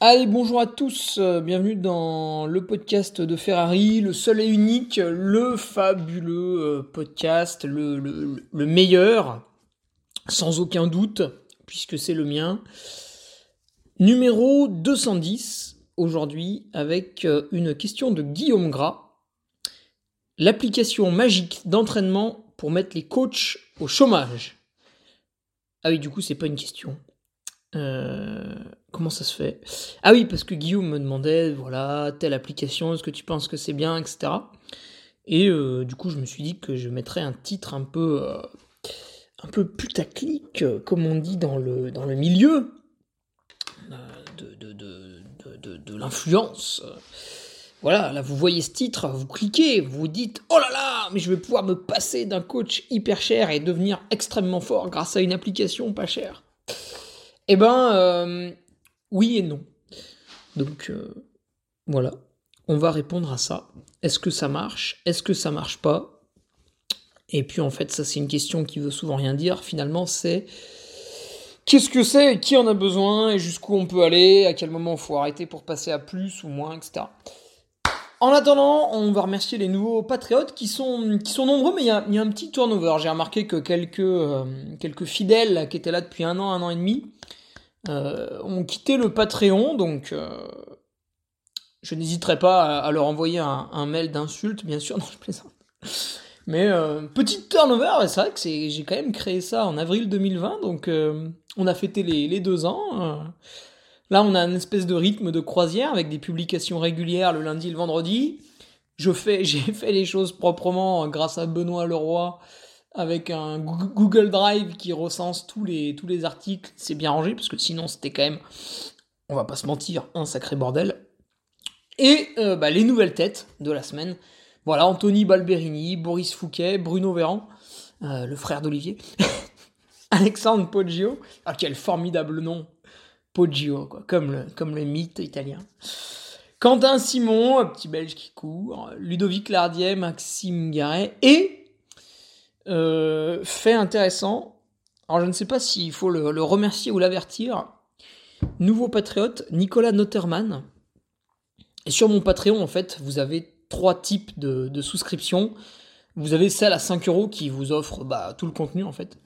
Allez, bonjour à tous, euh, bienvenue dans le podcast de Ferrari, le seul et unique, le fabuleux euh, podcast, le, le, meilleur, sans aucun doute, puisque c'est le mien. Numéro 210, aujourd'hui, avec euh, une question de Guillaume Gras. L'application magique d'entraînement pour mettre les coachs au chômage. Ah oui, du coup, c'est pas une question. Euh, comment ça se fait? Ah oui, parce que Guillaume me demandait, voilà, telle application, est-ce que tu penses que c'est bien, etc. Et euh, du coup, je me suis dit que je mettrais un titre un peu, euh, un peu putaclic, comme on dit dans le, milieu de, de, de, de l'influence. Voilà, là vous voyez ce titre, vous cliquez, vous vous dites oh là là, mais je vais pouvoir me passer d'un coach hyper cher et devenir extrêmement fort grâce à une application pas chère. Eh ben, euh, oui et non. Donc, euh, voilà. On va répondre à ça. Est-ce que ça marche? Est-ce que ça marche pas? Et puis, en fait, ça, c'est une question qui veut souvent rien dire. Finalement, c'est qu'est-ce que c'est? Qui en a besoin? Et jusqu'où on peut aller? À quel moment faut arrêter pour passer à plus ou moins, etc. En attendant, on va remercier les nouveaux patriotes qui sont, nombreux, mais il y a, y a, un petit turnover. J'ai remarqué que quelques, euh, quelques fidèles qui étaient là depuis un an, un an et demi, euh, ont quitté le Patreon, donc euh, je n'hésiterai pas à, leur envoyer un, mail d'insulte, bien sûr, non, je plaisante. Mais euh, petite turnover, c'est vrai que j'ai quand même créé ça en avril 2020, donc on a fêté les, les deux ans. Là, on a une espèce de rythme de croisière avec des publications régulières le lundi et le vendredi. Je fais, j'ai fait les choses proprement grâce à Benoît Leroy avec un Google Drive qui recense tous les, articles. C'est bien rangé, parce que sinon c'était quand même, on va pas se mentir, un sacré bordel. Et euh, bah, les nouvelles têtes de la semaine. Voilà, Anthony Balberini, Boris Fouquet, Bruno Véran, euh, le frère d'Olivier, Alexandre Poggio. Ah, quel formidable nom Poggio, quoi, comme le, comme le mythe italien. Quentin Simon, un petit belge qui court, Ludovic Lardier, Maxime Garret et euh, fait intéressant. Alors je ne sais pas s'il faut le, remercier ou l'avertir. Nouveau patriote, Nicolas Noterman. Et sur mon Patreon, en fait, vous avez trois types de, de souscriptions. Vous avez celle à 5 euros qui vous offre bah, tout le contenu, en fait.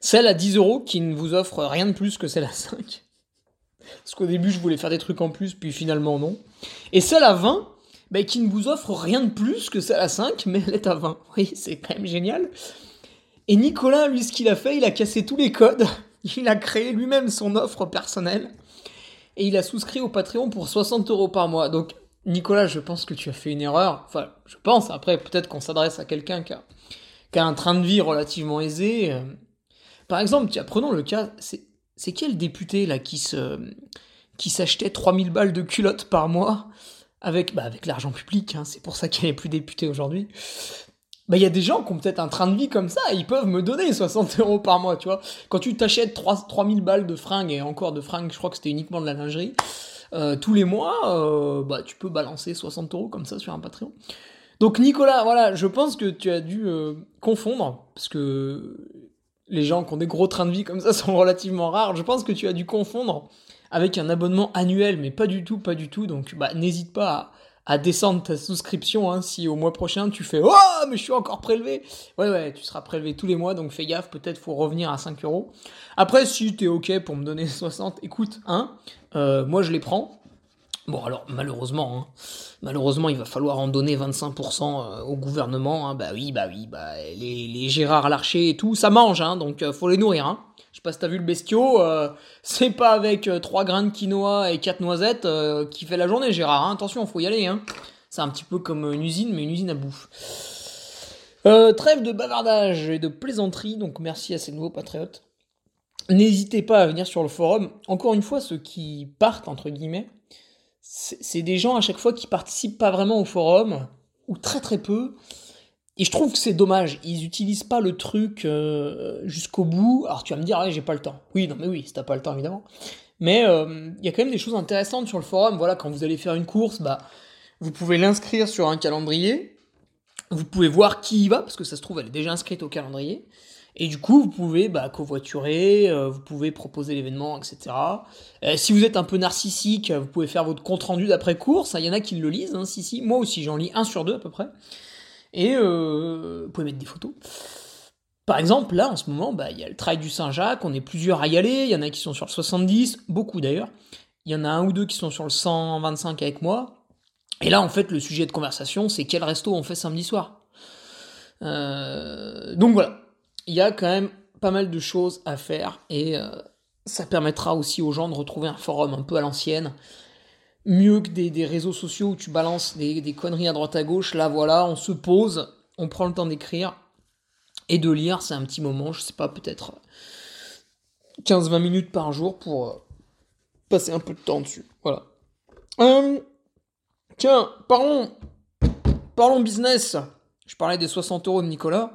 Celle à 10 euros qui ne vous offre rien de plus que celle à 5. Parce qu'au début, je voulais faire des trucs en plus, puis finalement, non. Et celle à 20 qui ne vous offre rien de plus que celle à 5, mais elle est à 20. Oui, c'est quand même génial. Et Nicolas, lui, ce qu'il a fait, il a cassé tous les codes, il a créé lui-même son offre personnelle, et il a souscrit au Patreon pour 60 euros par mois. Donc, Nicolas, je pense que tu as fait une erreur. Enfin, je pense, après, peut-être qu'on s'adresse à quelqu'un qui a, qui un train de vie relativement aisé. Par exemple, tiens, prenons le cas, c'est quel député, là, qui se qui s'achetait 3000 balles de culottes par mois? Avec, bah avec l'argent public, hein, c'est pour ça qu'il n'est plus député aujourd'hui. Bah, il y a des gens qui ont peut-être un train de vie comme ça, ils peuvent me donner 60 euros par mois, tu vois. Quand tu t'achètes 3000 balles de fringues, et encore de fringues, je crois que c'était uniquement de la lingerie, euh, tous les mois, euh, bah, tu peux balancer 60 euros comme ça sur un Patreon. Donc Nicolas, voilà, je pense que tu as dû euh, confondre, parce que les gens qui ont des gros trains de vie comme ça sont relativement rares, je pense que tu as dû confondre avec un abonnement annuel, mais pas du tout, pas du tout. Donc bah, n'hésite pas à descendre ta souscription hein, si au mois prochain tu fais Oh, mais je suis encore prélevé Ouais, ouais, tu seras prélevé tous les mois, donc fais gaffe, peut-être faut revenir à 5 euros. Après, si t'es ok pour me donner 60, écoute, hein, euh, moi je les prends. Bon, alors malheureusement, hein, malheureusement, il va falloir en donner 25% euh, au gouvernement. Hein, bah oui, bah oui, bah les, les Gérard Larcher et tout, ça mange, hein, donc euh, faut les nourrir. Hein. Pas si t'as vu le bestiau, euh, c'est pas avec euh, trois grains de quinoa et quatre noisettes euh, qui fait la journée, Gérard. Hein. Attention, faut y aller. Hein. C'est un petit peu comme une usine, mais une usine à bouffe. trêve de bavardage et de plaisanterie, donc merci à ces nouveaux patriotes. N'hésitez pas à venir sur le forum. Encore une fois, ceux qui partent, entre guillemets, c'est des gens à chaque fois qui participent pas vraiment au forum, ou très très peu, et je trouve que c'est dommage, ils utilisent pas le truc euh, jusqu'au bout. Alors tu vas me dire, ouais, j'ai pas le temps. Oui, non, mais oui, si t'as pas le temps, évidemment. Mais il euh, y a quand même des choses intéressantes sur le forum. Voilà, quand vous allez faire une course, bah, vous pouvez l'inscrire sur un calendrier. Vous pouvez voir qui y va, parce que ça se trouve, elle est déjà inscrite au calendrier. Et du coup, vous pouvez bah, covoiturer, euh, vous pouvez proposer l'événement, etc. si vous êtes un peu narcissique, vous pouvez faire votre compte rendu d'après course. Il y en a qui le lisent, hein, si, si. Moi aussi, j'en lis un sur deux à peu près. Et euh, vous pouvez mettre des photos. Par exemple, là, en ce moment, bah, il y a le trail du Saint-Jacques, on est plusieurs à y aller, il y en a qui sont sur le 70, beaucoup d'ailleurs. Il y en a un ou deux qui sont sur le 125 avec moi. Et là, en fait, le sujet de conversation, c'est quel resto on fait samedi soir. Euh, donc voilà, il y a quand même pas mal de choses à faire et euh, ça permettra aussi aux gens de retrouver un forum un peu à l'ancienne, mieux que des, réseaux sociaux où tu balances des, conneries à droite à gauche. Là, voilà, on se pose, on prend le temps d'écrire et de lire. C'est un petit moment, je sais pas, peut-être 15-20 minutes par jour pour euh, passer un peu de temps dessus. Voilà. Euh, tiens, parlons, parlons business. Je parlais des 60 euros de Nicolas.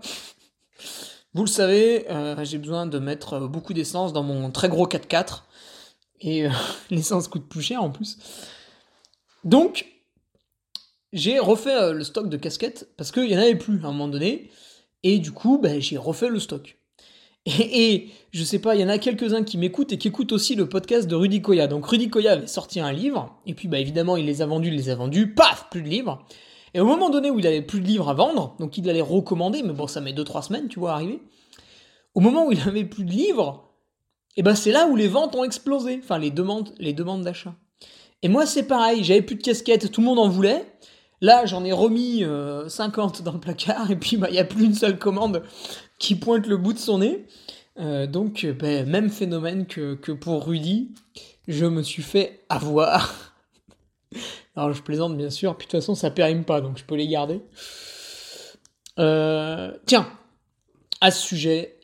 Vous le savez, euh, j'ai besoin de mettre beaucoup d'essence dans mon très gros 4x4. Et l'essence coûte plus cher en plus. Donc, j'ai refait euh, le stock de casquettes parce qu'il n'y en avait plus à un moment donné. Et du coup, ben, j'ai refait le stock. Et, je sais pas, il y en a quelques-uns qui m'écoutent et qui écoutent aussi le podcast de Rudy Koya. Donc Rudy Koya avait sorti un livre, et puis bah évidemment il les a vendus, il les a vendus, paf, plus de livres. Et au moment donné où il avait plus de livres à vendre, donc il allait recommander, mais bon ça met 2-3 semaines, tu vois, arriver. Au moment où il avait plus de livres, et ben c'est là où les ventes ont explosé, enfin les demandes, les demandes d'achat. Et moi, c'est pareil, j'avais plus de casquettes, tout le monde en voulait. Là, j'en ai remis 50 euh, dans le placard, et puis bah, il n'y a plus une seule commande qui pointe le bout de son nez. Euh, donc, euh, ben, même phénomène que, que, pour Rudy, je me suis fait avoir. Alors, je plaisante bien sûr, puis de toute façon, ça périme pas, donc je peux les garder. tiens, à ce sujet,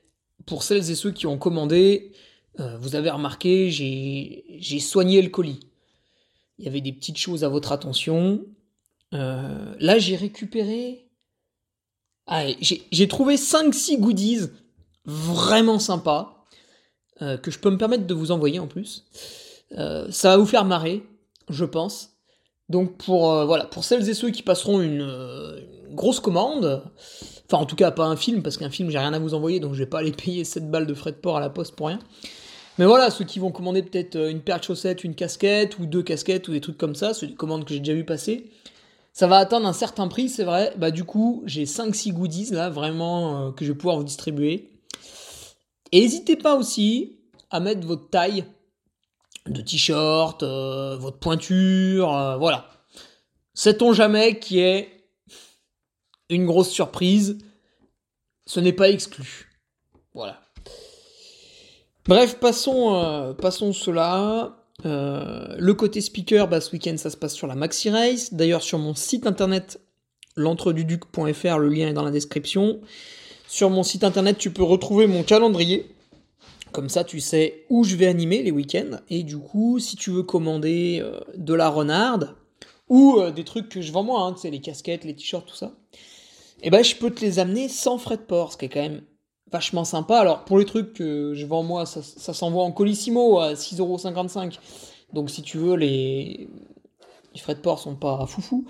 pour celles et ceux qui ont commandé, vous avez remarqué, j'ai soigné le colis il y avait des petites choses à votre attention. Euh, là, j'ai récupéré. Ah, j'ai trouvé 5-6 goodies vraiment sympas euh, que je peux me permettre de vous envoyer en plus. Euh, ça va vous faire marrer, je pense. Donc pour voilà, pour celles et ceux qui passeront une, une, grosse commande, enfin en tout cas pas un film parce qu'un film j'ai rien à vous envoyer donc je vais pas aller payer 7 balles de frais de port à la poste pour rien. Mais voilà, ceux qui vont commander peut-être euh, une paire de chaussettes, une casquette, ou deux casquettes, ou des trucs comme ça, c'est des commandes que j'ai déjà vu passer, ça va atteindre un certain prix, c'est vrai. Bah du coup, j'ai 5-6 goodies là, vraiment, euh, que je vais pouvoir vous distribuer. Et n'hésitez pas aussi à mettre votre taille de t-shirt, euh, votre pointure, voilà. Sait-on jamais qui est une grosse surprise? Ce n'est pas exclu. Voilà. Bref, passons, euh, passons cela. Euh, le côté speaker, bah, ce week-end, ça se passe sur la Maxi Race. D'ailleurs, sur mon site internet, l'entreduduc.fr, le lien est dans la description. Sur mon site internet, tu peux retrouver mon calendrier. Comme ça, tu sais où je vais animer les week-ends. Et du coup, si tu veux commander euh, de la renarde ou des trucs que je vends moi, hein, tu sais, les casquettes, les t-shirts, tout ça, eh ben, je peux te les amener sans frais de port, ce qui est quand même vachement sympa. Alors pour les trucs que je vends moi, ça, s'envoie en colissimo à 6,55€. Donc si tu veux, les, les frais de port sont pas foufou.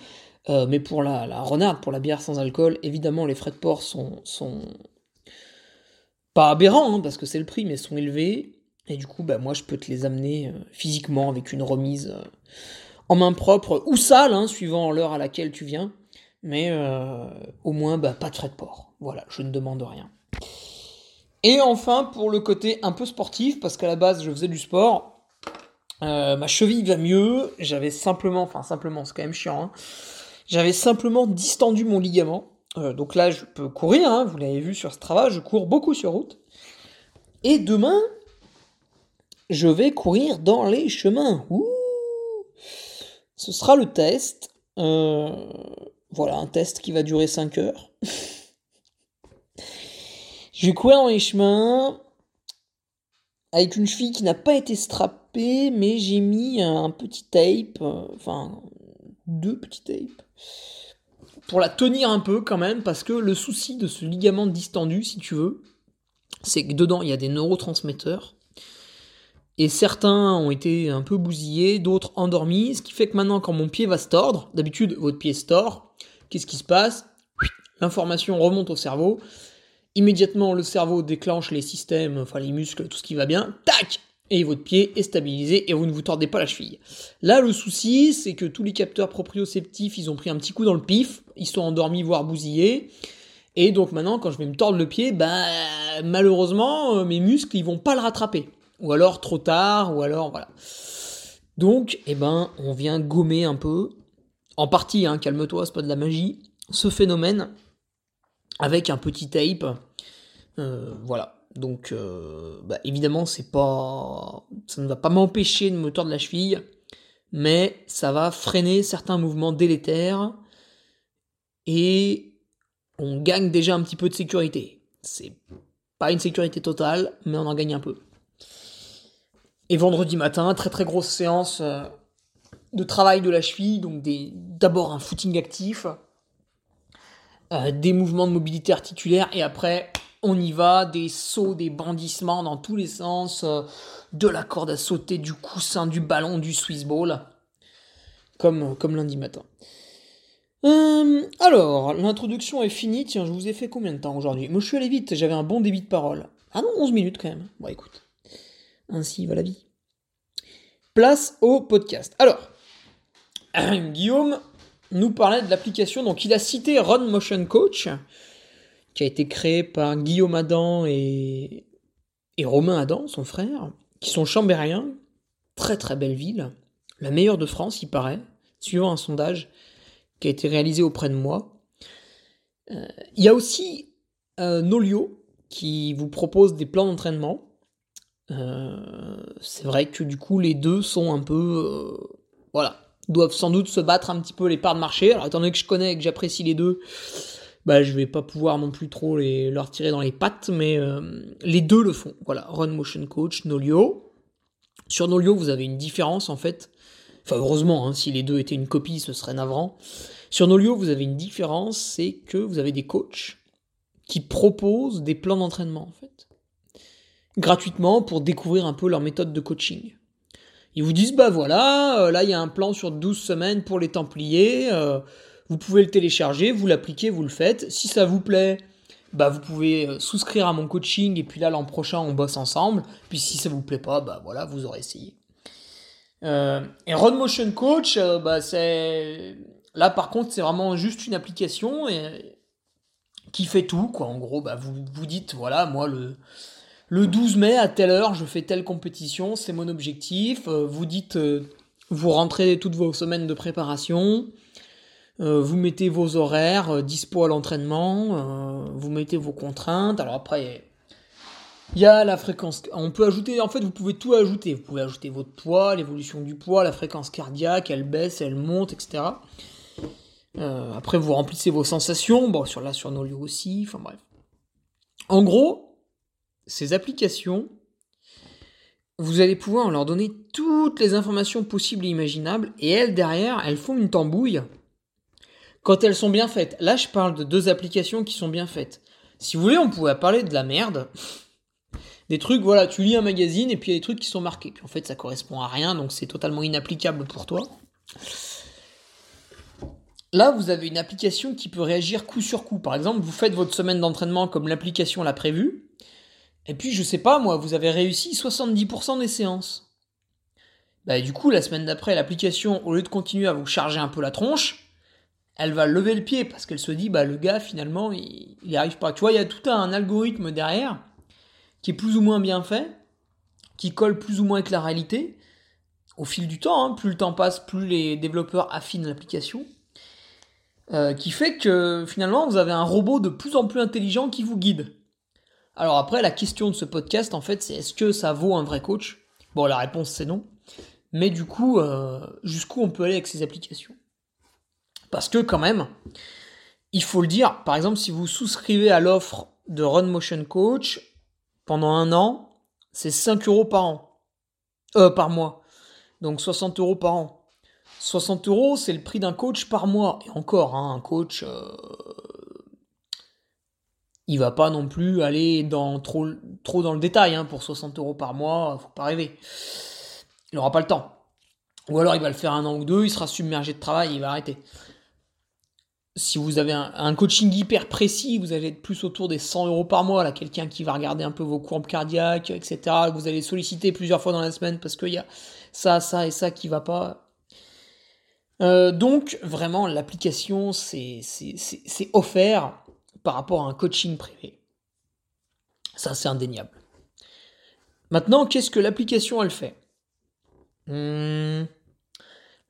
mais pour la, la renarde, pour la bière sans alcool, évidemment, les frais de port sont, sont pas aberrants, hein, parce que c'est le prix, mais sont élevés. Et du coup, bah, moi, je peux te les amener physiquement avec une remise en main propre ou sale, hein, suivant l'heure à laquelle tu viens. Mais au moins, bah, pas de frais de port. Voilà, je ne demande rien. Et enfin, pour le côté un peu sportif, parce qu'à la base, je faisais du sport, euh, ma cheville va mieux. J'avais simplement, enfin simplement, c'est quand même chiant. Hein. J'avais simplement distendu mon ligament. Euh, donc là, je peux courir. Hein, vous l'avez vu sur ce travail, je cours beaucoup sur route. Et demain, je vais courir dans les chemins. Ce sera le test. Euh, voilà, un test qui va durer 5 heures. Je vais courir dans les chemins avec une cheville qui n'a pas été strappée, mais j'ai mis un petit tape, euh, enfin deux petits tapes, pour la tenir un peu quand même, parce que le souci de ce ligament distendu, si tu veux, c'est que dedans il y a des neurotransmetteurs. Et certains ont été un peu bousillés, d'autres endormis, ce qui fait que maintenant quand mon pied va se tordre, d'habitude votre pied se tord, qu'est-ce qui se passe? L'information remonte au cerveau, Immédiatement, le cerveau déclenche les systèmes, enfin les muscles, tout ce qui va bien, tac Et votre pied est stabilisé et vous ne vous tordez pas la cheville. Là, le souci, c'est que tous les capteurs proprioceptifs, ils ont pris un petit coup dans le pif, ils sont endormis, voire bousillés. Et donc maintenant, quand je vais me tordre le pied, bah, malheureusement, euh, mes muscles, ils vont pas le rattraper. Ou alors trop tard, ou alors voilà. Donc, eh ben, on vient gommer un peu, en partie, hein, calme-toi, c'est pas de la magie, ce phénomène avec un petit tape. Euh, voilà. Donc, euh, bah, évidemment, c'est pas, ça ne va pas m'empêcher de me tordre la cheville, mais ça va freiner certains mouvements délétères et on gagne déjà un petit peu de sécurité. C'est pas une sécurité totale, mais on en gagne un peu. Et vendredi matin, très très grosse séance euh, de travail de la cheville, donc d'abord un footing actif, des mouvements de mobilité articulaire et après on y va, des sauts, des bandissements dans tous les sens, euh, de la corde à sauter, du coussin, du ballon, du Swiss ball, comme, comme lundi matin. Euh, alors, l'introduction est finie. Tiens, je vous ai fait combien de temps aujourd'hui? Moi, je suis allé vite, j'avais un bon débit de parole. Ah non, 11 minutes quand même. Bon, écoute. Ainsi va la vie. Place au podcast. Alors, Guillaume nous parlait de l'application. Donc, il a cité Run Motion Coach, qui a été créé par Guillaume Adam et, et Romain Adam, son frère, qui sont chambériens. Très très belle ville. La meilleure de France, il paraît, suivant un sondage qui a été réalisé auprès de moi. Euh, il y a aussi euh, Nolio qui vous propose des plans d'entraînement. Euh, c'est vrai que du coup les deux sont un peu voilà doivent sans doute se battre un petit peu les parts de marché. Alors étant donné que je connais et que j'apprécie les deux, bah je vais pas pouvoir non plus trop les, leur tirer dans les pattes, mais euh, les deux le font. Voilà, Run Motion Coach, Nolio. Sur Nolio, vous avez une différence en fait. Enfin heureusement, hein, si les deux étaient une copie, ce serait navrant. Sur Nolio, vous avez une différence, c'est que vous avez des coachs qui proposent des plans d'entraînement en fait. Gratuitement pour découvrir un peu leur méthode de coaching. Ils vous disent, bah voilà, euh, là il y a un plan sur 12 semaines pour les Templiers, euh, vous pouvez le télécharger, vous l'appliquez, vous le faites. Si ça vous plaît, bah vous pouvez euh, souscrire à mon coaching et puis là l'an prochain on bosse ensemble. Puis si ça vous plaît pas, bah voilà, vous aurez essayé. et Run Motion Coach, bah c'est là par contre c'est vraiment juste une application et... qui fait tout quoi. En gros, bah vous vous dites voilà moi le le 12 mai à telle heure, je fais telle compétition, c'est mon objectif. Euh, vous dites, euh, vous rentrez toutes vos semaines de préparation, euh, vous mettez vos horaires, dispo à l'entraînement, vous mettez vos contraintes. Alors après, il y a la fréquence. On peut ajouter, en fait, vous pouvez tout ajouter. Vous pouvez ajouter votre poids, l'évolution du poids, la fréquence cardiaque, elle baisse, elle monte, etc. après, vous remplissez vos sensations. Bon, sur là, sur nos lieux aussi. Enfin bref. En gros, ces applications, vous allez pouvoir leur donner toutes les informations possibles et imaginables, et elles, derrière, elles font une tambouille quand elles sont bien faites. Là, je parle de deux applications qui sont bien faites. Si vous voulez, on pourrait parler de la merde. Des trucs, voilà, tu lis un magazine et puis il y a des trucs qui sont marqués. Puis en fait, ça correspond à rien, donc c'est totalement inapplicable pour toi. Là, vous avez une application qui peut réagir coup sur coup. Par exemple, vous faites votre semaine d'entraînement comme l'application l'a prévu. Et puis, je sais pas, moi, vous avez réussi 70% des séances. Bah, du coup, la semaine d'après, l'application, au lieu de continuer à vous charger un peu la tronche, elle va lever le pied parce qu'elle se dit, bah, le gars, finalement, il, il arrive pas. Tu vois, il y a tout un algorithme derrière qui est plus ou moins bien fait, qui colle plus ou moins avec la réalité. Au fil du temps, hein, plus le temps passe, plus les développeurs affinent l'application. Euh, qui fait que finalement vous avez un robot de plus en plus intelligent qui vous guide. Alors après, la question de ce podcast, en fait, c'est est-ce que ça vaut un vrai coach? Bon, la réponse c'est non. Mais du coup, euh, jusqu'où on peut aller avec ces applications? Parce que quand même, il faut le dire, par exemple, si vous souscrivez à l'offre de Run Motion Coach pendant un an, c'est 5 euros par an. Euh, par mois. Donc 60 euros par an. 60 euros, c'est le prix d'un coach par mois. Et encore, hein, un coach, euh, il va pas non plus aller dans trop, trop dans le détail. Hein, pour 60 euros par mois, faut pas rêver. Il n'aura pas le temps. Ou alors il va le faire un an ou deux, il sera submergé de travail, il va arrêter. Si vous avez un, coaching hyper précis, vous allez être plus autour des 100 euros par mois. Là, quelqu'un qui va regarder un peu vos courbes cardiaques, etc. vous allez solliciter plusieurs fois dans la semaine parce qu'il y a ça, ça et ça qui va pas euh, donc vraiment l'application c'est offert par rapport à un coaching privé. Ça c'est indéniable. Maintenant, qu'est-ce que l'application elle fait? Hmm.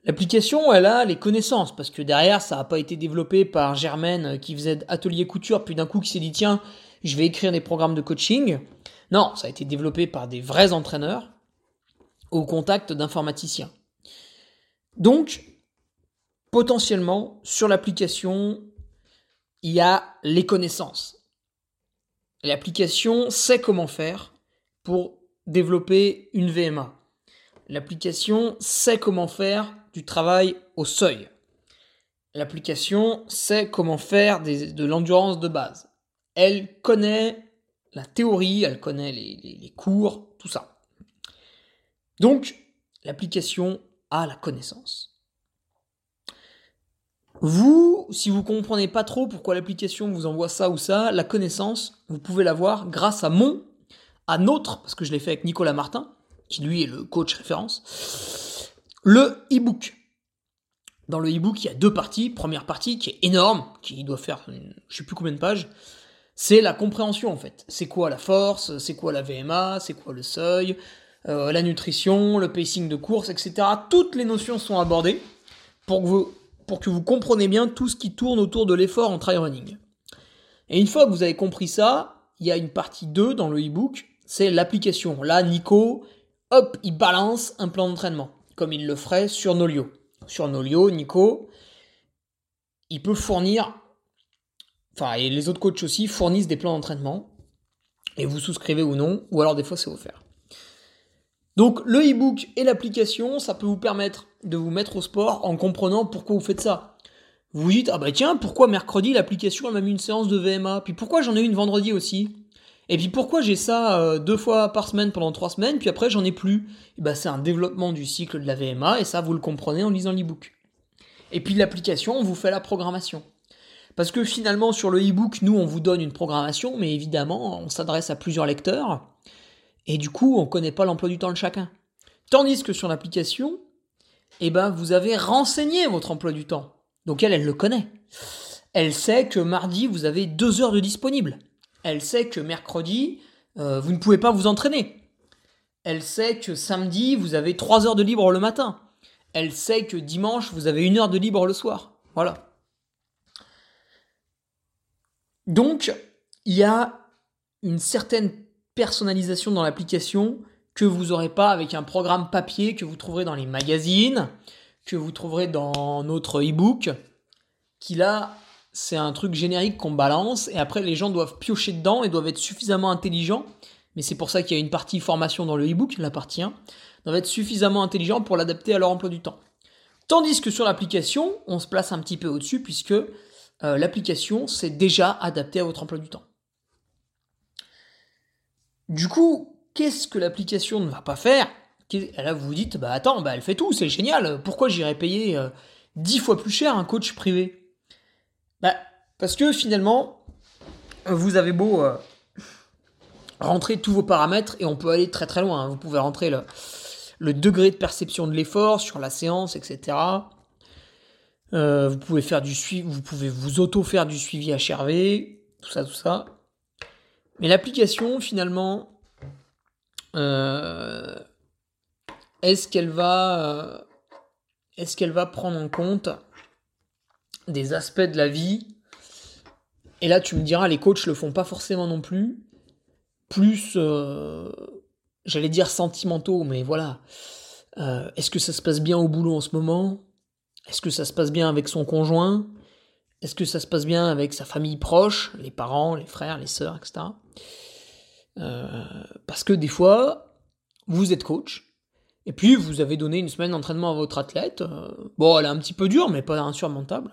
L'application, elle a les connaissances, parce que derrière, ça n'a pas été développé par Germaine euh, qui faisait atelier couture, puis d'un coup qui s'est dit, tiens, je vais écrire des programmes de coaching. Non, ça a été développé par des vrais entraîneurs au contact d'informaticiens. Donc, potentiellement, sur l'application, il y a les connaissances. L'application sait comment faire pour développer une VMA. L'application sait comment faire du travail au seuil. L'application sait comment faire de l'endurance de base. Elle connaît la théorie, elle connaît les cours, tout ça. Donc, l'application a la connaissance. Vous, si vous comprenez pas trop pourquoi l'application vous envoie ça ou ça, la connaissance, vous pouvez l'avoir grâce à mon, à notre, parce que je l'ai fait avec Nicolas Martin, qui lui est le coach référence, le e-book. Dans le e-book, il y a deux parties. Première partie qui est énorme, qui doit faire je sais plus combien de pages. C'est la compréhension en fait. C'est quoi la force, c'est quoi la VMA, c'est quoi le seuil, euh, la nutrition, le pacing de course, etc. Toutes les notions sont abordées pour que vous compreniez bien tout ce qui tourne autour de l'effort en trail running. Et une fois que vous avez compris ça, il y a une partie 2 dans le e-book, c'est l'application. Là, Nico, hop, il balance un plan d'entraînement, comme il le ferait sur Nolio. Sur Nolio, Nico, il peut fournir, enfin, et les autres coachs aussi fournissent des plans d'entraînement, et vous souscrivez ou non, ou alors des fois c'est offert. Donc le e-book et l'application, ça peut vous permettre de vous mettre au sport en comprenant pourquoi vous faites ça. Vous vous dites, ah bah tiens, pourquoi mercredi l'application m'a mis une séance de VMA Puis pourquoi j'en ai une vendredi aussi? Et puis pourquoi j'ai ça euh, deux fois par semaine pendant trois semaines, puis après j'en ai plus? Et bah c'est un développement du cycle de la VMA, et ça vous le comprenez en lisant l'e-book. Et puis l'application, on vous fait la programmation. Parce que finalement sur le e-book, nous on vous donne une programmation, mais évidemment on s'adresse à plusieurs lecteurs. Et du coup, on ne connaît pas l'emploi du temps de chacun. Tandis que sur l'application, eh ben, vous avez renseigné votre emploi du temps. Donc elle, elle le connaît. Elle sait que mardi, vous avez deux heures de disponible. Elle sait que mercredi, euh, vous ne pouvez pas vous entraîner. Elle sait que samedi, vous avez trois heures de libre le matin. Elle sait que dimanche, vous avez une heure de libre le soir. Voilà. Donc, il y a une certaine personnalisation dans l'application que vous n'aurez pas avec un programme papier que vous trouverez dans les magazines, que vous trouverez dans notre e-book, qui là, c'est un truc générique qu'on balance, et après les gens doivent piocher dedans et doivent être suffisamment intelligents, mais c'est pour ça qu'il y a une partie formation dans le e-book, la partie 1, doivent être suffisamment intelligents pour l'adapter à leur emploi du temps. Tandis que sur l'application, on se place un petit peu au-dessus, puisque euh, l'application, c'est déjà adapté à votre emploi du temps. Du coup, qu'est-ce que l'application ne va pas faire? Là, vous vous dites, bah attends, bah elle fait tout, c'est génial. Pourquoi j'irais payer dix fois plus cher un coach privé? Bah, Parce que finalement, vous avez beau euh, rentrer tous vos paramètres et on peut aller très très loin. Hein. Vous pouvez rentrer le, degré de perception de l'effort sur la séance, etc. Euh, vous pouvez faire du suivi, vous pouvez vous auto faire du suivi HRV, tout ça, tout ça. Mais l'application, finalement, euh, est-ce qu'elle va, est-ce qu'elle va prendre en compte des aspects de la vie Et là, tu me diras, les coachs le font pas forcément non plus. Plus, j'allais dire sentimentaux, mais voilà. est-ce que ça se passe bien au boulot en ce moment? Est-ce que ça se passe bien avec son conjoint? Est-ce que ça se passe bien avec sa famille proche, les parents, les frères, les sœurs, etc. Euh, parce que des fois, vous êtes coach, et puis vous avez donné une semaine d'entraînement à votre athlète. Euh, bon, elle est un petit peu dure, mais pas insurmontable.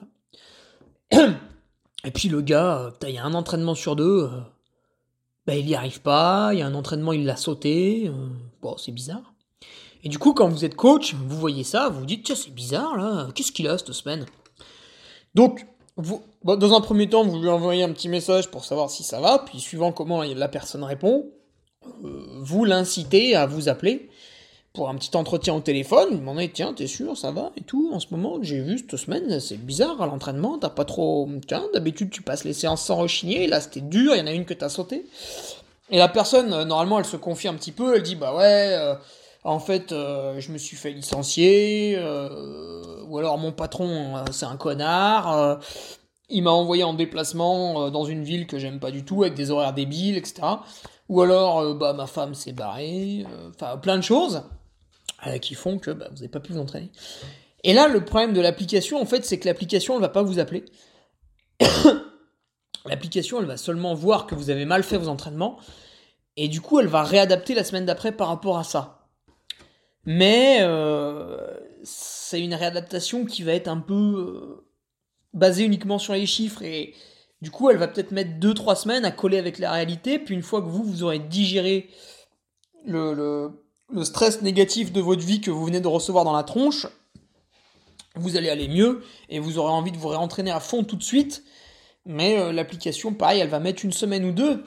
Et puis le gars, il y a un entraînement sur deux, ben, il n'y arrive pas, il y a un entraînement, il l'a sauté. bon, c'est bizarre. Et du coup, quand vous êtes coach, vous voyez ça, vous vous dites, tiens, c'est bizarre là, qu'est-ce qu'il a cette semaine? Donc, dans un premier temps, vous lui envoyez un petit message pour savoir si ça va, puis suivant comment la personne répond, euh, vous l'incitez à vous appeler pour un petit entretien au téléphone, vous demandez, tiens, t'es sûr, ça va et tout, en ce moment, j'ai vu cette semaine, c'est bizarre à l'entraînement, t'as pas trop. Tiens, d'habitude, tu passes les séances sans rechigner, là c'était dur, il y en a une que t'as sauté. Et la personne, euh, normalement, elle se confie un petit peu, elle dit, bah ouais. Euh, en fait, euh, je me suis fait licencier, ou alors mon patron, c'est un connard, il m'a envoyé en déplacement dans une ville que j'aime pas du tout, avec des horaires débiles, etc. Ou alors, bah, ma femme s'est barrée, enfin, plein de choses qui font que bah, vous n'avez pas pu vous entraîner. Et là, le problème de l'application, en fait, c'est que l'application, elle va pas vous appeler. l'application, elle va seulement voir que vous avez mal fait vos entraînements, et du coup, elle va réadapter la semaine d'après par rapport à ça. Mais euh, c'est une réadaptation qui va être un peu euh, basée uniquement sur les chiffres et du coup elle va peut-être mettre 2-3 semaines à coller avec la réalité, puis une fois que vous, vous aurez digéré le, stress négatif de votre vie que vous venez de recevoir dans la tronche, vous allez aller mieux et vous aurez envie de vous réentraîner à fond tout de suite. Mais euh, l'application, pareil, elle va mettre une semaine ou deux,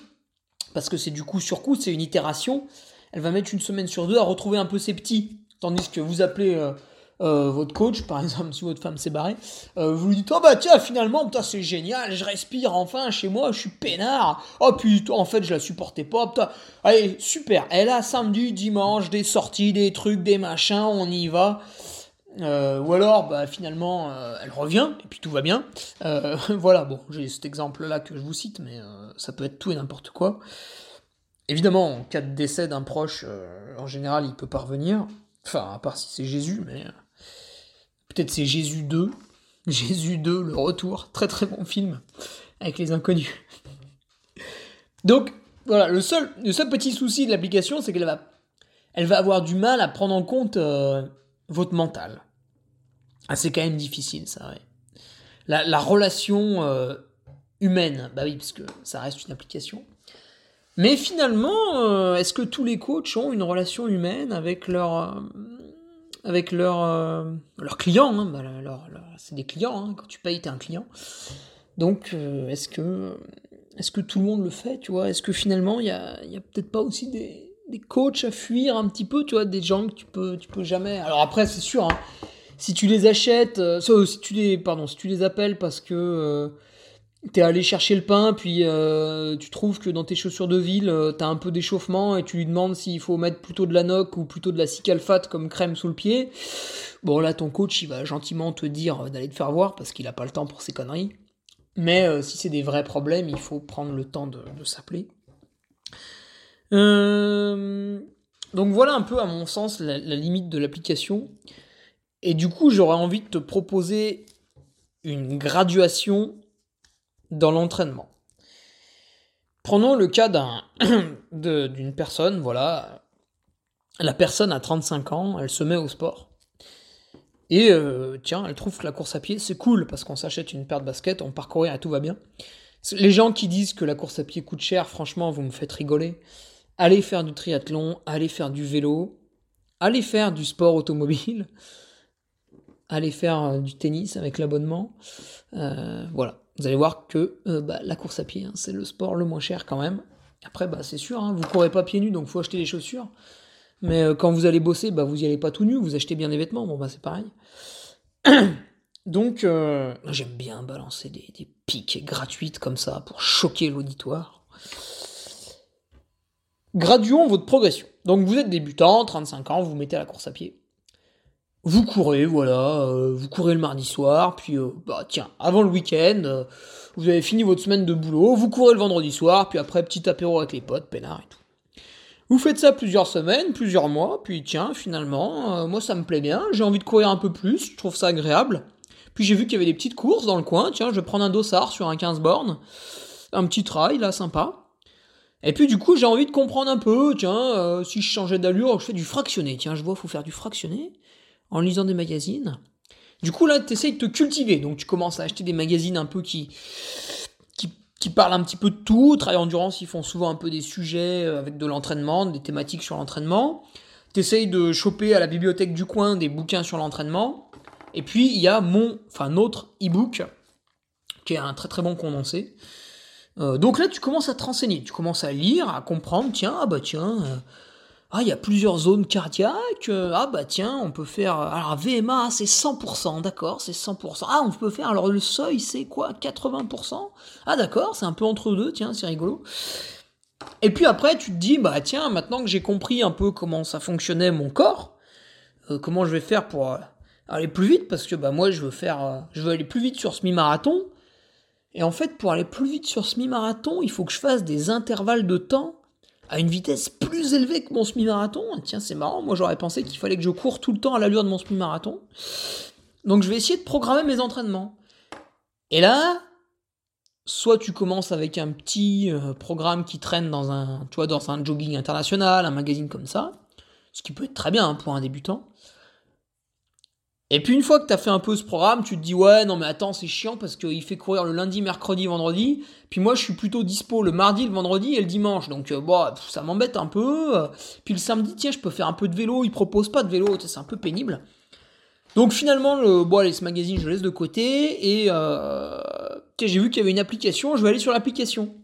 parce que c'est du coup sur coup, c'est une itération elle va mettre une semaine sur deux à retrouver un peu ses petits. Tandis que vous appelez euh, euh, votre coach, par exemple, si votre femme s'est barrée, euh, vous lui dites Oh bah tiens, finalement, putain, c'est génial, je respire enfin chez moi, je suis peinard. Oh putain, en fait, je la supportais pas, putain. Allez, super. Elle a samedi, dimanche, des sorties, des trucs, des machins, on y va. ou alors, bah, finalement, elle revient, et puis tout va bien. voilà, bon, j'ai cet exemple-là que je vous cite, mais ça peut être tout et n'importe quoi. Évidemment, en cas de décès d'un proche, euh, en général, il peut pas revenir. Enfin, à part si c'est Jésus, mais euh, peut-être c'est Jésus 2. Jésus 2, le retour. Très très bon film avec les inconnus. Donc, voilà, le seul, petit souci de l'application, c'est qu'elle va, avoir du mal à prendre en compte euh, votre mental. Ah, c'est quand même difficile, ça, ouais. La, la relation humaine, bah oui, parce que ça reste une application. Mais finalement, euh, est-ce que tous les coachs ont une relation humaine avec leur euh, avec leur, euh, leurs clients hein bah, C'est des clients, hein. quand tu payes, t'es un client. Donc, est-ce que est-ce que tout le monde le fait, tu vois? Est-ce que finalement, il y a, a peut-être pas aussi des, des, coachs à fuir un petit peu, tu vois, des gens que tu peux, tu peux jamais... Alors après, c'est sûr, hein, si tu les achètes, si tu les, pardon, si tu les appelles parce que t'es allé chercher le pain, puis euh, tu trouves que dans tes chaussures de ville, euh, t'as un peu d'échauffement et tu lui demandes s'il faut mettre plutôt de la noc ou plutôt de la cicalfate comme crème sous le pied. Bon, là, ton coach, il va gentiment te dire d'aller te faire voir parce qu'il a pas le temps pour ces conneries. Mais euh, si c'est des vrais problèmes, il faut prendre le temps de, s'appeler. donc voilà un peu, à mon sens, la limite de l'application. Et du coup, j'aurais envie de te proposer une graduation dans l'entraînement. Prenons le cas d'une personne, voilà, la personne a 35 ans, elle se met au sport. Et euh, tiens, elle trouve que la course à pied, c'est cool parce qu'on s'achète une paire de baskets, on parcourir et tout va bien. Les gens qui disent que la course à pied coûte cher, franchement, vous me faites rigoler. Allez faire du triathlon, allez faire du vélo, allez faire du sport automobile. aller faire du tennis avec l'abonnement. voilà, vous allez voir que bah, la course à pied, hein, c'est le sport le moins cher quand même. Après, bah, c'est sûr, hein, vous courez pas pieds nus, donc faut acheter des chaussures. Mais quand vous allez bosser, bah, vous y allez pas tout nu, vous achetez bien des vêtements. Bon, bah, c'est pareil. Donc, euh, j'aime bien balancer des, des, piques gratuites comme ça pour choquer l'auditoire. Graduons votre progression. Donc, vous êtes débutant, 35 ans, vous, vous mettez à la course à pied. Vous courez, voilà, euh, vous courez le mardi soir, puis, euh, bah tiens, avant le week-end, vous avez fini votre semaine de boulot, vous courez le vendredi soir, puis après, petit apéro avec les potes, peinard et tout. Vous faites ça plusieurs semaines, plusieurs mois, puis tiens, finalement, moi ça me plaît bien, j'ai envie de courir un peu plus, je trouve ça agréable. Puis j'ai vu qu'il y avait des petites courses dans le coin. Tiens, je vais prendre un dossard sur un 15 bornes. Un petit trail, là, sympa. Et puis du coup, j'ai envie de comprendre un peu, tiens, euh, si je changeais d'allure, je fais du fractionné. Tiens, je vois, faut faire du fractionné en lisant des magazines. Du coup, là, tu essayes de te cultiver. Donc, tu commences à acheter des magazines un peu qui, qui, parlent un petit peu de tout. Trail Endurance, ils font souvent un peu des sujets euh, avec de l'entraînement, des thématiques sur l'entraînement. Tu essayes de choper à la bibliothèque du coin des bouquins sur l'entraînement. Et puis il y a mon, enfin notre e-book, qui est un très très bon condensé. Euh, donc là, tu commences à te renseigner, tu commences à lire, à comprendre, tiens, ah bah tiens, euh, ah il y a plusieurs zones cardiaques, euh, ah bah tiens, on peut faire, alors VMA c'est 100%, d'accord, c'est 100%, ah on peut faire, alors le seuil c'est quoi, 80%, ah d'accord, c'est un peu entre deux, tiens, c'est rigolo. Et puis après, tu te dis, bah tiens, maintenant que j'ai compris un peu comment ça fonctionnait mon corps, comment je vais faire pour aller plus vite parce que bah moi je veux faire euh, je veux aller plus vite sur semi-marathon et en fait pour aller plus vite sur semi-marathon il faut que je fasse des intervalles de temps à une vitesse plus élevée que mon semi-marathon. Tiens c'est marrant moi j'aurais pensé qu'il fallait que je cours tout le temps à l'allure de mon semi-marathon. Donc je vais essayer de programmer mes entraînements. Et là soit tu commences avec un petit euh, programme qui traîne dans un tu vois dans un jogging international un magazine comme ça ce qui peut être très bien hein, pour un débutant et puis une fois que tu as fait un peu ce programme, tu te dis ouais non mais attends c'est chiant parce qu'il fait courir le lundi, mercredi, vendredi. Puis moi je suis plutôt dispo le mardi, le vendredi et le dimanche. Donc euh, bon, ça m'embête un peu. Puis le samedi tiens je peux faire un peu de vélo. Il propose pas de vélo, c'est un peu pénible. Donc finalement le bon ce magazine je laisse de côté et euh, j'ai vu qu'il y avait une application. Je vais aller sur l'application.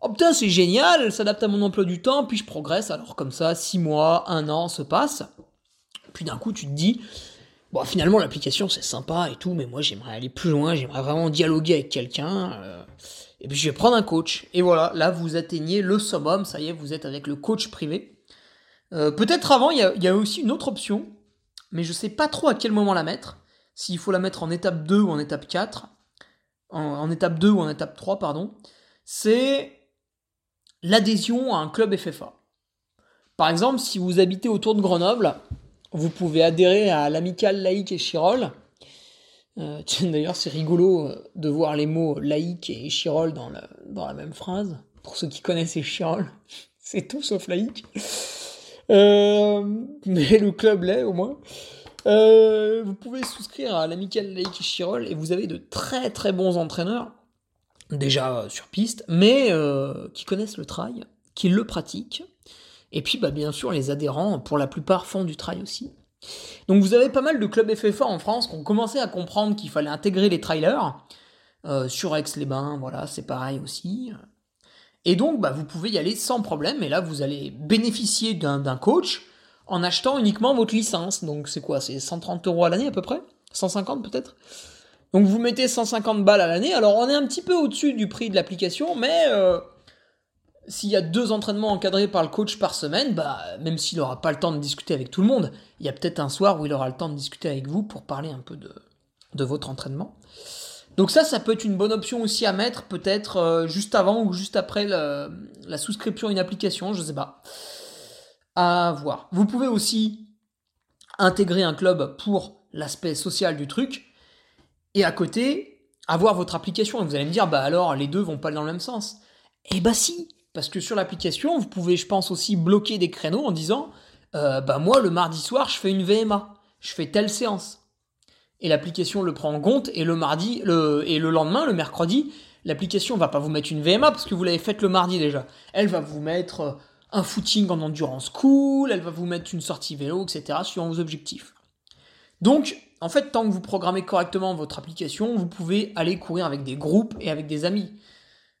Oh putain c'est génial, elle s'adapte à mon emploi du temps. Puis je progresse. Alors comme ça six mois, un an se passe. Puis d'un coup tu te dis Finalement, l'application, c'est sympa et tout, mais moi, j'aimerais aller plus loin, j'aimerais vraiment dialoguer avec quelqu'un. Euh, et puis, je vais prendre un coach. Et voilà, là, vous atteignez le summum, ça y est, vous êtes avec le coach privé. Euh, peut-être avant, il y, a, aussi une autre option, mais je sais pas trop à quel moment la mettre. S'il faut la mettre en étape 2 ou en étape 4. En, en étape 2 ou en étape 3, pardon. C'est l'adhésion à un club FFA. Par exemple, si vous habitez autour de Grenoble, vous pouvez adhérer à l'amicale laïque et Chirol. Euh, d'ailleurs, c'est rigolo euh, de voir les mots laïque et Chirol dans la, même phrase. Pour ceux qui connaissent Chirol, c'est tout sauf laïque. Euh, mais le club l'est au moins. vous pouvez souscrire à l'amicale laïque et Chirol et vous avez de très très bons entraîneurs, déjà sur piste, mais qui connaissent le trail, qui le pratiquent et puis, bah, bien sûr, les adhérents, pour la plupart, font du trail aussi. Donc vous avez pas mal de clubs FFA en France qui ont commencé à comprendre qu'il fallait intégrer les trailers. Euh, sur Aix-les-Bains, voilà, c'est pareil aussi. Et donc, bah, vous pouvez y aller sans problème. Et là, vous allez bénéficier d'un coach en achetant uniquement votre licence. Donc, c'est quoi? C'est 130 euros à l'année à peu près? 150 peut-être? Donc, vous mettez 150 balles à l'année. Alors, on est un petit peu au-dessus du prix de l'application, mais euh, s'il y a deux entraînements encadrés par le coach par semaine, bah, même s'il n'aura pas le temps de discuter avec tout le monde, il y a peut-être un soir où il aura le temps de discuter avec vous pour parler un peu de, votre entraînement. Donc ça, ça peut être une bonne option aussi à mettre, peut-être euh, juste avant ou juste après la, souscription à une application, je sais pas. À voir. Vous pouvez aussi intégrer un club pour l'aspect social du truc, et à côté, avoir votre application. Et vous allez me dire, bah alors, les deux vont pas dans le même sens. Eh bah si, parce que sur l'application, vous pouvez, je pense, aussi bloquer des créneaux en disant euh, bah moi, le mardi soir, je fais une VMA, je fais telle séance. Et l'application le prend en compte, et le mardi, et le lendemain, le mercredi, l'application va pas vous mettre une VMA parce que vous l'avez faite le mardi déjà. Elle va vous mettre euh, un footing en endurance cool, elle va vous mettre une sortie vélo, etc., suivant vos objectifs. Donc, en fait, tant que vous programmez correctement votre application, vous pouvez aller courir avec des groupes et avec des amis.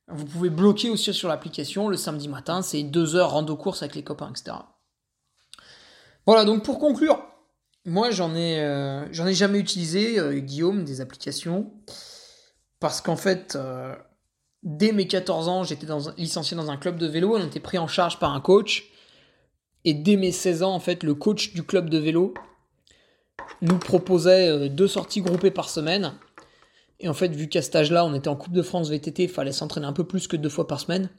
Vous pouvez bloquer aussi sur l'application le samedi matin, c'est deux heures rando course avec les copains, etc. Voilà, donc pour conclure, moi j'en ai, euh, ai jamais utilisé, euh, Guillaume, des applications, parce qu'en fait, euh, dès mes 14 ans, j'étais licencié dans un club de vélo, on était pris en charge par un coach, et dès mes 16 ans, en fait, le coach du club de vélo nous proposait deux sorties groupées par semaine. Et en fait, vu qu'à cet âge-là, on était en Coupe de France VTT, il fallait s'entraîner un peu plus que deux fois par semaine.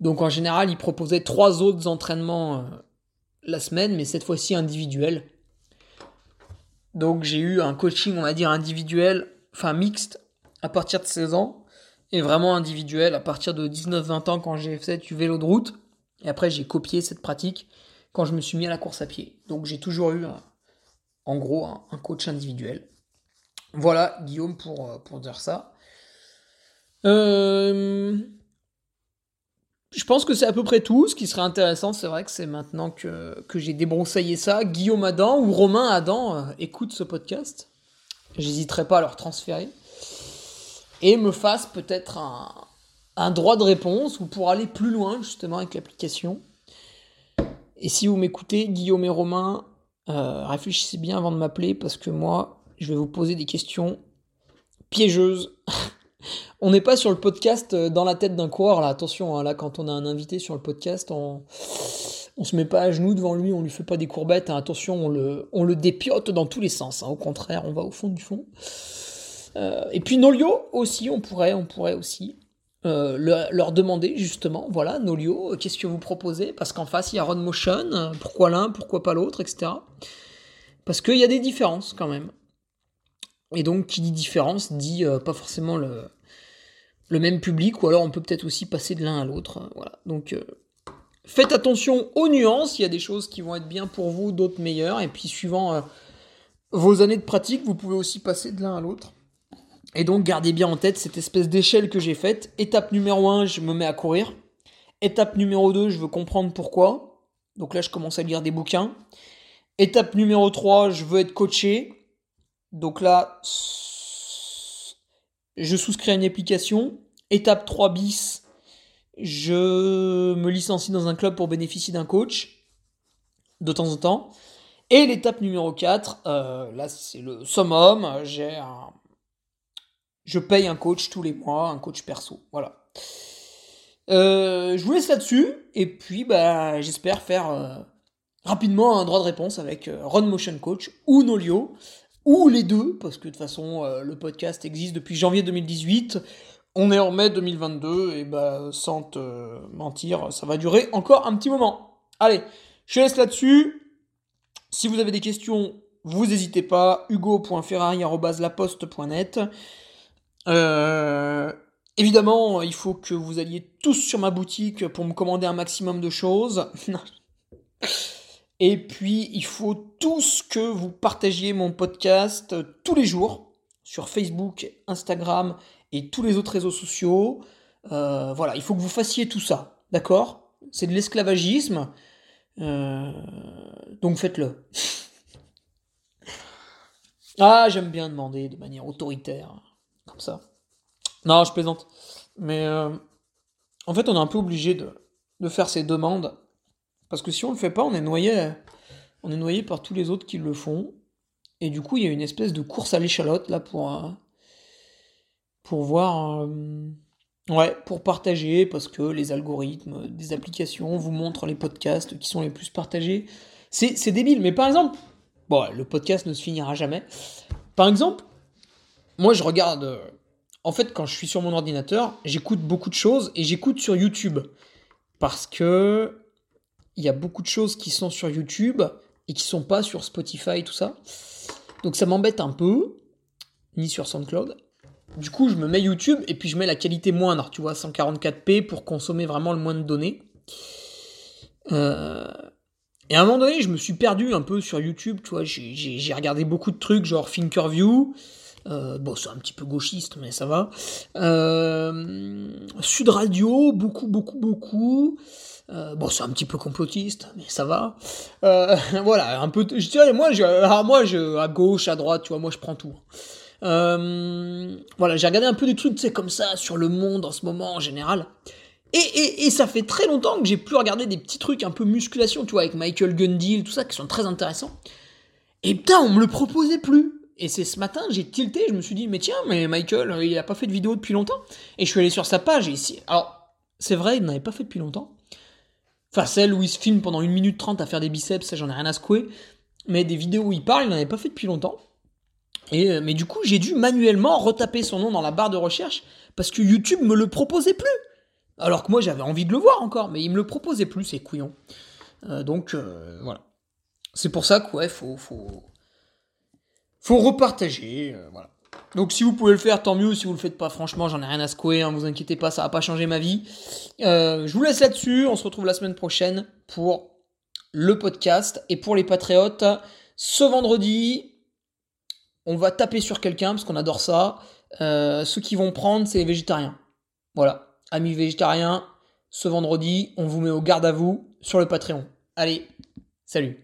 Donc en général, il proposait trois autres entraînements la semaine, mais cette fois-ci individuel. Donc j'ai eu un coaching, on va dire, individuel, enfin mixte, à partir de 16 ans, et vraiment individuel à partir de 19-20 ans quand j'ai fait du vélo de route. Et après j'ai copié cette pratique quand je me suis mis à la course à pied. Donc j'ai toujours eu, en gros, un, coach individuel. Voilà, Guillaume, pour, euh, dire ça. Euh, je pense que c'est à peu près tout. Ce qui serait intéressant, c'est vrai que c'est maintenant que, j'ai débroussaillé ça. Guillaume Adam ou Romain Adam euh, écoute ce podcast. J'hésiterai pas à leur transférer. Et me fasse peut-être un, droit de réponse ou pour aller plus loin justement avec l'application. Et si vous m'écoutez, Guillaume et Romain, réfléchissez bien avant de m'appeler parce que moi, je vais vous poser des questions piégeuses. On n'est pas sur le podcast euh, dans la tête d'un coureur, là. Attention, hein, là, quand on a un invité sur le podcast, on, on se met pas à genoux devant lui, on lui fait pas des courbettes. Hein. Attention, on le, on le dépiote dans tous les sens. Hein. Au contraire, on va au fond du fond. Euh, et puis Nolio aussi, on pourrait, on pourrait aussi euh, leur demander justement, voilà, Nolio, qu'est-ce que vous proposez? Parce qu'en face, il y a Run Motion, pourquoi l'un, pourquoi pas l'autre, etc. Parce qu'il y a des différences quand même. Et donc, qui dit différence dit pas forcément le, même public, ou alors on peut peut-être aussi passer de l'un à l'autre. Hein, voilà. Donc euh, faites attention aux nuances, il y a des choses qui vont être bien pour vous, d'autres meilleures, et puis suivant euh, vos années de pratique, vous pouvez aussi passer de l'un à l'autre. Et donc gardez bien en tête cette espèce d'échelle que j'ai faite. Étape numéro 1, je me mets à courir. Étape numéro 2, je veux comprendre pourquoi. Donc là, je commence à lire des bouquins. Étape numéro 3, je veux être coaché. Donc là, je souscris à une application. Étape 3 bis, je me licencie dans un club pour bénéficier d'un coach de temps en temps. Et l'étape numéro 4, euh, là c'est le summum, je paye un coach tous les mois, un coach perso. Voilà. Euh, je vous laisse là-dessus, et puis bah, j'espère faire euh, rapidement un droit de réponse avec Run Motion Coach ou Nolio ou les deux, parce que de toute façon, euh, le podcast existe depuis janvier 2018. On est en mai 2022, et bah, sans te mentir, ça va durer encore un petit moment. Allez, je laisse là-dessus. Si vous avez des questions, vous n'hésitez pas. hugo.ferrari.laposte.net. Euh, évidemment, il faut que vous alliez tous sur ma boutique pour me commander un maximum de choses. Et puis, il faut tous que vous partagiez mon podcast euh, tous les jours sur Facebook, Instagram et tous les autres réseaux sociaux. Euh, voilà, il faut que vous fassiez tout ça, d'accord? C'est de l'esclavagisme, euh, donc faites-le. ah, j'aime bien demander de manière autoritaire, comme ça. Non, je plaisante. Mais en fait, on est un peu obligé de, de faire ces demandes parce que si on le fait pas, on est noyé, on est noyé par tous les autres qui le font. Et du coup, il y a une espèce de course à l'échalote là pour, euh, pour voir. Euh, ouais, pour partager, parce que les algorithmes des applications vous montrent les podcasts qui sont les plus partagés. C'est débile, mais par exemple, bon, le podcast ne se finira jamais. Par exemple, moi je regarde. Euh, en fait, quand je suis sur mon ordinateur, j'écoute beaucoup de choses et j'écoute sur YouTube. Parce que il y a beaucoup de choses qui sont sur YouTube et qui sont pas sur Spotify tout ça. Donc ça m'embête un peu, ni sur SoundCloud. Du coup, je me mets YouTube et puis je mets la qualité moindre, tu vois, 144p pour consommer vraiment le moins de données. Euh, et à un moment donné, je me suis perdu un peu sur YouTube, tu vois, j'ai regardé beaucoup de trucs genre Thinkerview. Euh, bon, c'est un petit peu gauchiste, mais ça va. Euh, Sud Radio, beaucoup, beaucoup, beaucoup. Euh, bon, c'est un petit peu complotiste, mais ça va. Voilà, un peu. Je dirais, moi, je, moi, je, à gauche, à droite, tu vois, moi, je prends tout. Voilà, j'ai regardé un peu des trucs, tu sais, comme ça, sur le monde en ce moment, en général. Et, et, et ça fait très longtemps que j'ai plus regardé des petits trucs un peu musculation, tu vois, avec Michael Gundil, tout ça, qui sont très intéressants. Et putain, on me le proposait plus. Et c'est ce matin, j'ai tilté, je me suis dit, mais tiens, mais Michael, il a pas fait de vidéo depuis longtemps. Et je suis allé sur sa page, et ici. Alors, c'est vrai, il n'avait pas fait depuis longtemps. Enfin, celle où il se filme pendant 1 minute 30 à faire des biceps, ça j'en ai rien à secouer. Mais des vidéos où il parle, il n'en avait pas fait depuis longtemps. Et, euh, mais du coup, j'ai dû manuellement retaper son nom dans la barre de recherche parce que YouTube me le proposait plus. Alors que moi j'avais envie de le voir encore, mais il me le proposait plus, ces couillons. Euh, donc euh, voilà. C'est pour ça que ouais, faut, faut, faut repartager. voilà. Donc si vous pouvez le faire, tant mieux. Si vous le faites pas, franchement, j'en ai rien à secouer. Hein, vous inquiétez pas, ça va pas changer ma vie. Euh, je vous laisse là-dessus. On se retrouve la semaine prochaine pour le podcast et pour les patriotes. Ce vendredi, on va taper sur quelqu'un parce qu'on adore ça. Euh, ceux qui vont prendre, c'est les végétariens. Voilà, amis végétariens. Ce vendredi, on vous met au garde à vous sur le Patreon. Allez, salut.